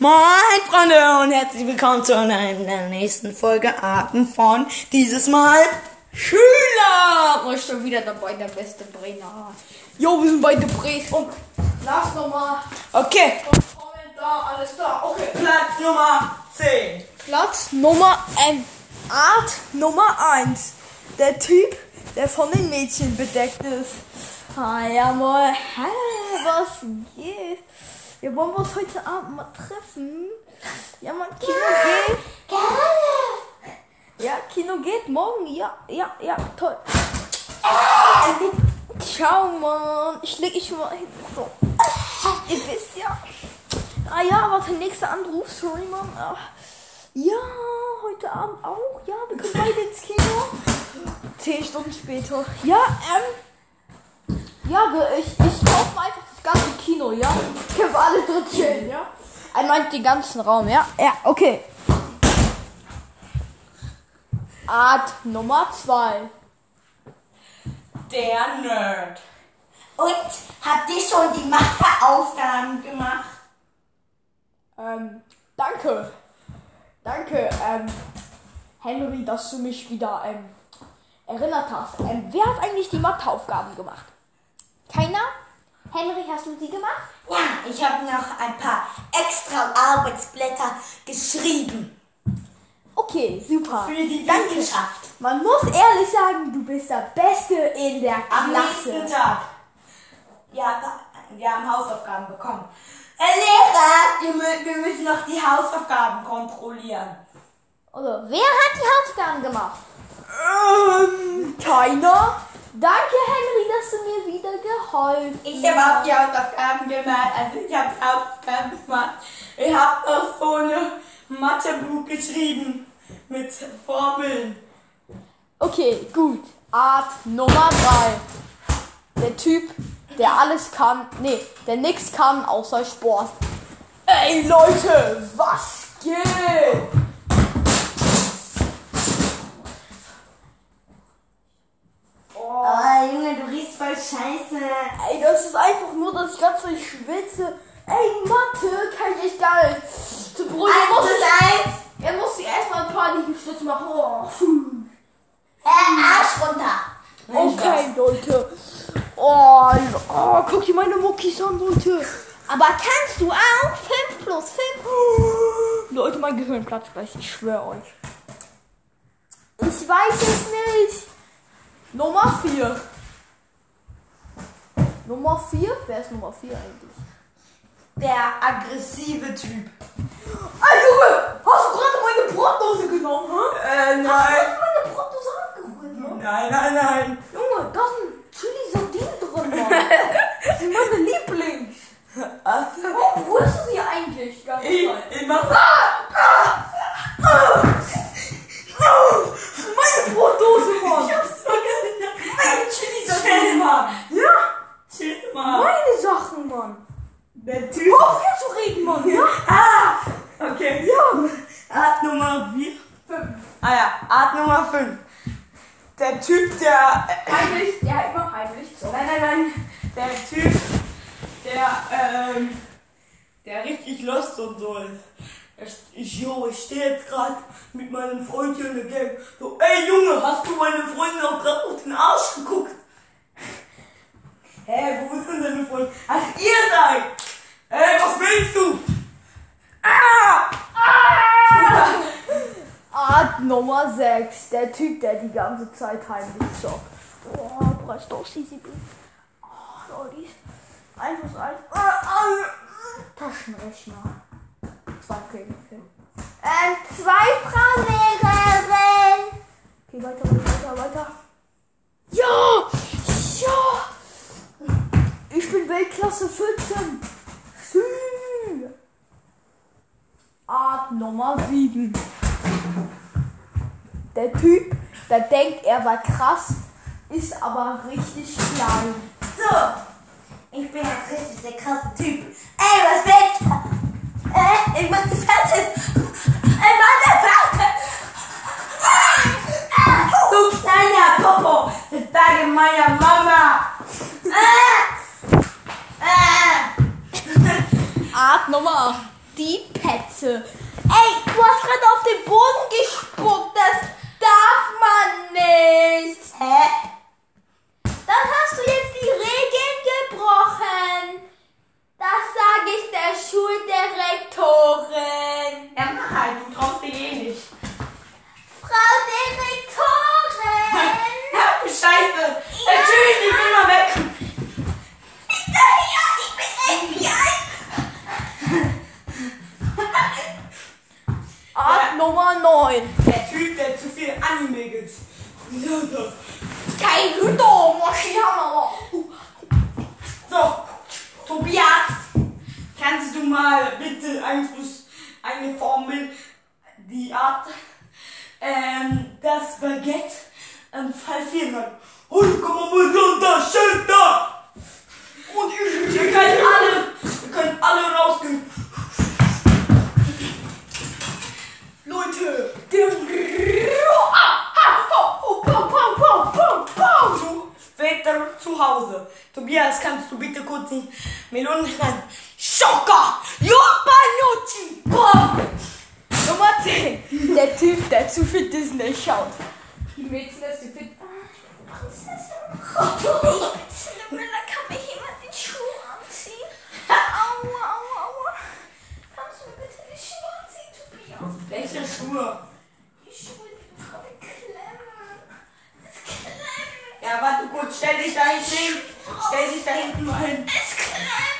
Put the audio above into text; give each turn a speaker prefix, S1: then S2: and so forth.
S1: Moin Freunde und herzlich willkommen zu einer nächsten Folge Arten von dieses Mal Schüler. Und schon wieder dabei der beste Brenner. Jo, wir sind bei The Bres und
S2: Lass nochmal.
S1: okay,
S2: Kommentar, alles klar. Okay.
S1: Platz Nummer 10.
S2: Platz Nummer M. Art Nummer 1. Der Typ, der von den Mädchen bedeckt ist. Ah, ja, mal. Was geht? Wir wollen uns heute Abend mal treffen. Ja, man, Kino geht. Ja, Kino geht morgen. Ja, ja, ja, toll. Ciao, Mann. Ich leg ich mal hin. So. Ihr wisst ja. Ah ja, warte, nächster Anruf. Sorry, Mann. Ah. Ja, heute Abend auch. Ja, wir kommen beide ins Kino. Zehn Stunden später. Ja, ähm. Ja, ich, ich kaufe mal einfach Kino, ja? Können wir alle drin chillen, ja? Er meint den ganzen Raum, ja? Ja, okay. Art Nummer 2.
S1: Der Nerd.
S3: Und habt ihr schon die Matheaufgaben gemacht?
S2: Ähm, danke. Danke, ähm, Henry, dass du mich wieder, ähm, erinnert hast. Ähm, wer hat eigentlich die Matheaufgaben gemacht? Keiner? Henry, hast du die gemacht?
S3: Ja, ich habe noch ein paar extra Arbeitsblätter geschrieben.
S2: Okay, super.
S3: Für die
S2: Danke. Man muss ehrlich sagen, du bist der Beste in der
S3: Am nächsten
S2: Klasse.
S3: Tag. Ja, wir haben Hausaufgaben bekommen. Herr Lehrer, wir, mü- wir müssen noch die Hausaufgaben kontrollieren.
S2: Oder wer hat die Hausaufgaben gemacht? Ähm, keiner. Danke, Henry, dass du mir wieder geholfen
S3: Ich habe auch die Hausaufgaben gemacht. Also ich habe Hausaufgaben gemacht. Ich habe so ein Mathebuch geschrieben mit Formeln.
S2: Okay, gut. Art Nummer 3. Der Typ, der alles kann. Nee, der nichts kann außer Sport. Ey Leute, was geht? Oh,
S3: Oh, Junge, du riechst voll scheiße.
S2: ey, das ist einfach nur, ich schwitze. Ey, Mathe kann ich echt gar nicht. Zu Brüder
S3: Eins
S2: muss
S3: eins.
S2: er muss sich erstmal ein paar Liegestütze machen. Oh.
S3: Äh, Arsch runter.
S2: Okay, Leute. Oh, oh, guck dir meine Muckis an, Leute. Aber kannst du auch 5 plus 5? Leute, mein Gehirn platzt gleich, ich schwöre euch. Ich weiß es nicht. Nummer 4. Nummer 4? Wer ist Nummer 4 eigentlich?
S3: Der aggressive Typ.
S2: Ey, Junge! Hast du gerade meine Brotdose genommen, hä?
S1: Äh, nein.
S2: Hast du meine Brotdose abgeholt, Mann?
S1: Nein, nein, nein.
S2: Junge, da sind Chili Sardinen drin, Mann. Das sind meine Lieblings.
S1: Also,
S2: Warum holst du sie eigentlich? Ganz
S1: ich,
S2: Zeit?
S1: ich mach.
S2: Meine Brotdose, Mann.
S1: Ich hab's doch gar nicht. Meine Chili Chill mal.
S2: Ja,
S1: Chill mal.
S2: meine Sachen, Mann.
S1: Der Typ.
S2: Hör auf hier zu reden, Mann, ja?
S1: Ah! Okay. Ja. Art Nummer 4. Ah ja, Art Nummer 5. Der Typ, der. Äh,
S2: Heimlich, ja, immer heimlich. So.
S1: nein, nein, nein. Der Typ, der, ähm, der richtig lost und so ist. St- Ich, jo, ich stehe jetzt gerade mit meinem Freund hier in der Gang. So, ey Junge, hast du meine Freundin auch gerade auf den Arsch geguckt? Hä, wo ist denn deine Freundin? Ach, ihr seid! Ey, was willst du? Ah!
S2: Nummer 6. Der Typ, der die ganze Zeit heimlich zockt. Oh, brauchst doch sie Oh, Leute. 1 plus 1. Äh, äh, Taschenrechner. Zwei Klingeln. Ähm, zwei Lehrerin. Okay, weiter, weiter, weiter. Ja! Ja! Ich bin Weltklasse 14. Sü. Art Nummer 7. Der Typ, der denkt, er war krass, ist aber richtig klein.
S3: So, ich bin jetzt richtig der krasse Typ. Ey, was willst du? Äh, ich muss das fertig. Ey, Motherfucker! Ah, ah, Du kleiner Popo, das sage meiner Mama. Ah, ah.
S2: Art Nummer die Petze. Ey, du hast gerade auf den Boden gespuckt. Das man nicht.
S3: Hä?
S2: Dann hast du jetzt die Regeln gebrochen. Das sage ich der Schuldirektorin.
S3: Ja, mach halt, du traust dir eh nicht.
S2: Frau Direktorin!
S3: Ja, du Scheiße. Ja. Tschüss, ich bin mal weg.
S2: Ja, ich bin FBI. Art Nummer 9.
S1: Der Typ, der zu viel Gibt.
S2: Kein Hüter, Moschihama.
S3: So, Tobias.
S1: Kannst du mal bitte eins plus eine Formel, die Art, ähm, das Baguette ähm, falsieren? Und komm mal runter, Schilder! Und ihr könnt alle, ihr könnt alle rausgehen. Leute, der Tobias, kannst du bitte kurz die Melonen schneiden? Schocker! Jumbanucci!
S2: Nummer 10. Der Typ, der zu viel Disney schaut. Die Mädchen, das zu viel. Prinzessin. Da kann mir jemand den Schuh anziehen. Aua, aua, aua. Kannst du mir bitte die Schuhe anziehen, Tobias?
S1: Welche Schuhe?
S2: Die Schuhe, die gerade klemmen. Das klemmt.
S1: Ja, warte kurz, stell dich da hin. Stell dich da hinten mal hin.
S2: Es klemmt.